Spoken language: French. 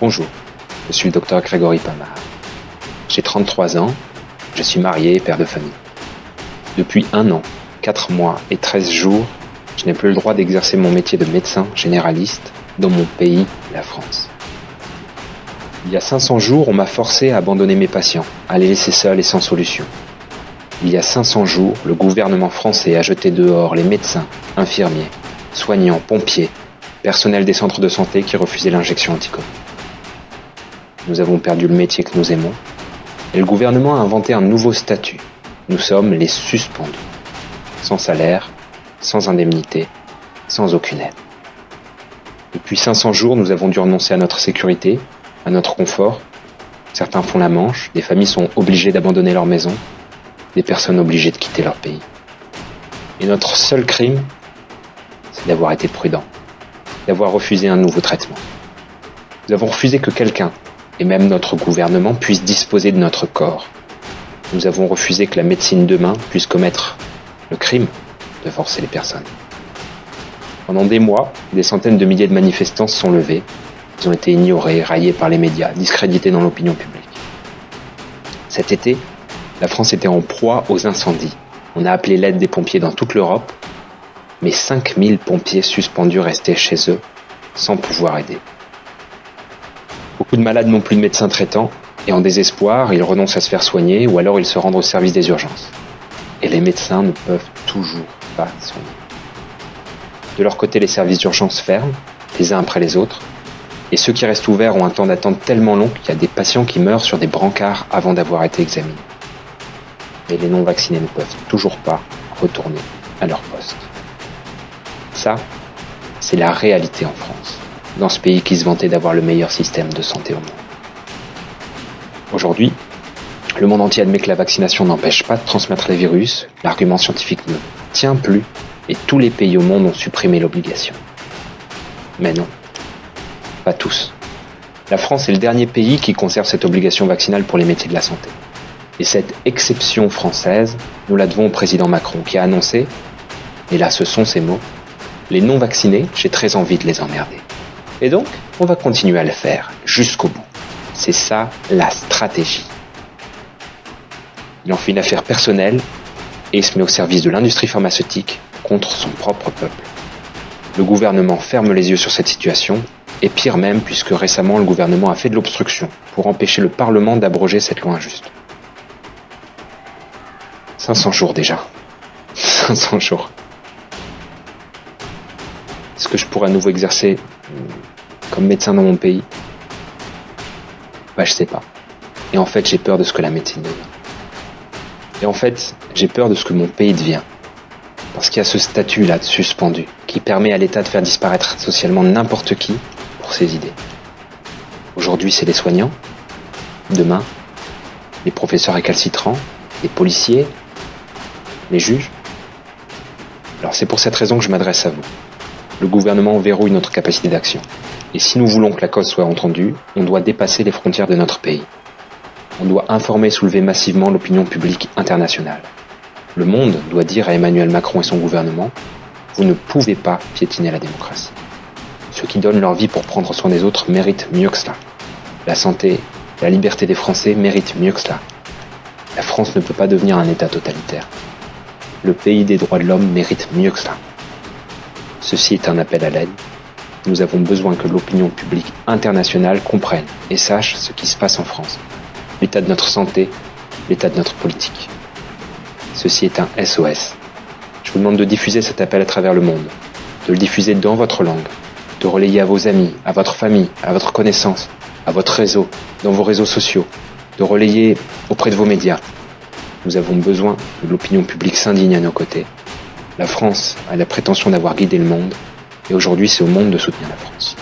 Bonjour, je suis le docteur Grégory Pamard. J'ai 33 ans, je suis marié et père de famille. Depuis un an, 4 mois et 13 jours, je n'ai plus le droit d'exercer mon métier de médecin généraliste dans mon pays, la France. Il y a 500 jours, on m'a forcé à abandonner mes patients, à les laisser seuls et sans solution. Il y a 500 jours, le gouvernement français a jeté dehors les médecins, infirmiers, soignants, pompiers, personnel des centres de santé qui refusaient l'injection anti-Covid. Nous avons perdu le métier que nous aimons et le gouvernement a inventé un nouveau statut. Nous sommes les suspendus. Sans salaire, sans indemnité, sans aucune aide. Depuis 500 jours, nous avons dû renoncer à notre sécurité, à notre confort. Certains font la manche, des familles sont obligées d'abandonner leur maison, des personnes obligées de quitter leur pays. Et notre seul crime, c'est d'avoir été prudent, d'avoir refusé un nouveau traitement. Nous avons refusé que quelqu'un, et même notre gouvernement, puisse disposer de notre corps. Nous avons refusé que la médecine demain puisse commettre le crime de forcer les personnes. Pendant des mois, des centaines de milliers de manifestants se sont levés. Ils ont été ignorés, raillés par les médias, discrédités dans l'opinion publique. Cet été, la France était en proie aux incendies. On a appelé l'aide des pompiers dans toute l'Europe, mais 5000 pompiers suspendus restaient chez eux, sans pouvoir aider. Beaucoup de malades n'ont plus de médecin traitant, et en désespoir, ils renoncent à se faire soigner, ou alors ils se rendent au service des urgences. Et les médecins ne peuvent toujours pas soigner. De leur côté, les services d'urgence ferment, les uns après les autres, et ceux qui restent ouverts ont un temps d'attente tellement long qu'il y a des patients qui meurent sur des brancards avant d'avoir été examinés mais les non-vaccinés ne peuvent toujours pas retourner à leur poste. Ça, c'est la réalité en France, dans ce pays qui se vantait d'avoir le meilleur système de santé au monde. Aujourd'hui, le monde entier admet que la vaccination n'empêche pas de transmettre les virus, l'argument scientifique ne tient plus, et tous les pays au monde ont supprimé l'obligation. Mais non, pas tous. La France est le dernier pays qui conserve cette obligation vaccinale pour les métiers de la santé. Et cette exception française, nous la devons au président Macron qui a annoncé, et là ce sont ses mots, les non-vaccinés, j'ai très envie de les emmerder. Et donc, on va continuer à le faire jusqu'au bout. C'est ça la stratégie. Il en fait une affaire personnelle et se met au service de l'industrie pharmaceutique contre son propre peuple. Le gouvernement ferme les yeux sur cette situation, et pire même puisque récemment le gouvernement a fait de l'obstruction pour empêcher le Parlement d'abroger cette loi injuste. 500 jours déjà. 500 jours. Que je pourrais à nouveau exercer euh, comme médecin dans mon pays? Bah je sais pas. Et en fait j'ai peur de ce que la médecine devient. Et en fait j'ai peur de ce que mon pays devient. Parce qu'il y a ce statut là de suspendu qui permet à l'État de faire disparaître socialement n'importe qui pour ses idées. Aujourd'hui c'est les soignants. Demain, les professeurs récalcitrants, les policiers, les juges Alors c'est pour cette raison que je m'adresse à vous. Le gouvernement verrouille notre capacité d'action. Et si nous voulons que la cause soit entendue, on doit dépasser les frontières de notre pays. On doit informer et soulever massivement l'opinion publique internationale. Le monde doit dire à Emmanuel Macron et son gouvernement, vous ne pouvez pas piétiner la démocratie. Ceux qui donnent leur vie pour prendre soin des autres méritent mieux que cela. La santé, la liberté des Français méritent mieux que cela. La France ne peut pas devenir un État totalitaire le pays des droits de l'homme mérite mieux que ça. Ceci est un appel à l'aide. Nous avons besoin que l'opinion publique internationale comprenne et sache ce qui se passe en France, l'état de notre santé, l'état de notre politique. Ceci est un SOS. Je vous demande de diffuser cet appel à travers le monde, de le diffuser dans votre langue, de relayer à vos amis, à votre famille, à votre connaissance, à votre réseau, dans vos réseaux sociaux, de relayer auprès de vos médias, nous avons besoin que l'opinion publique s'indigne à nos côtés. La France a la prétention d'avoir guidé le monde, et aujourd'hui c'est au monde de soutenir la France.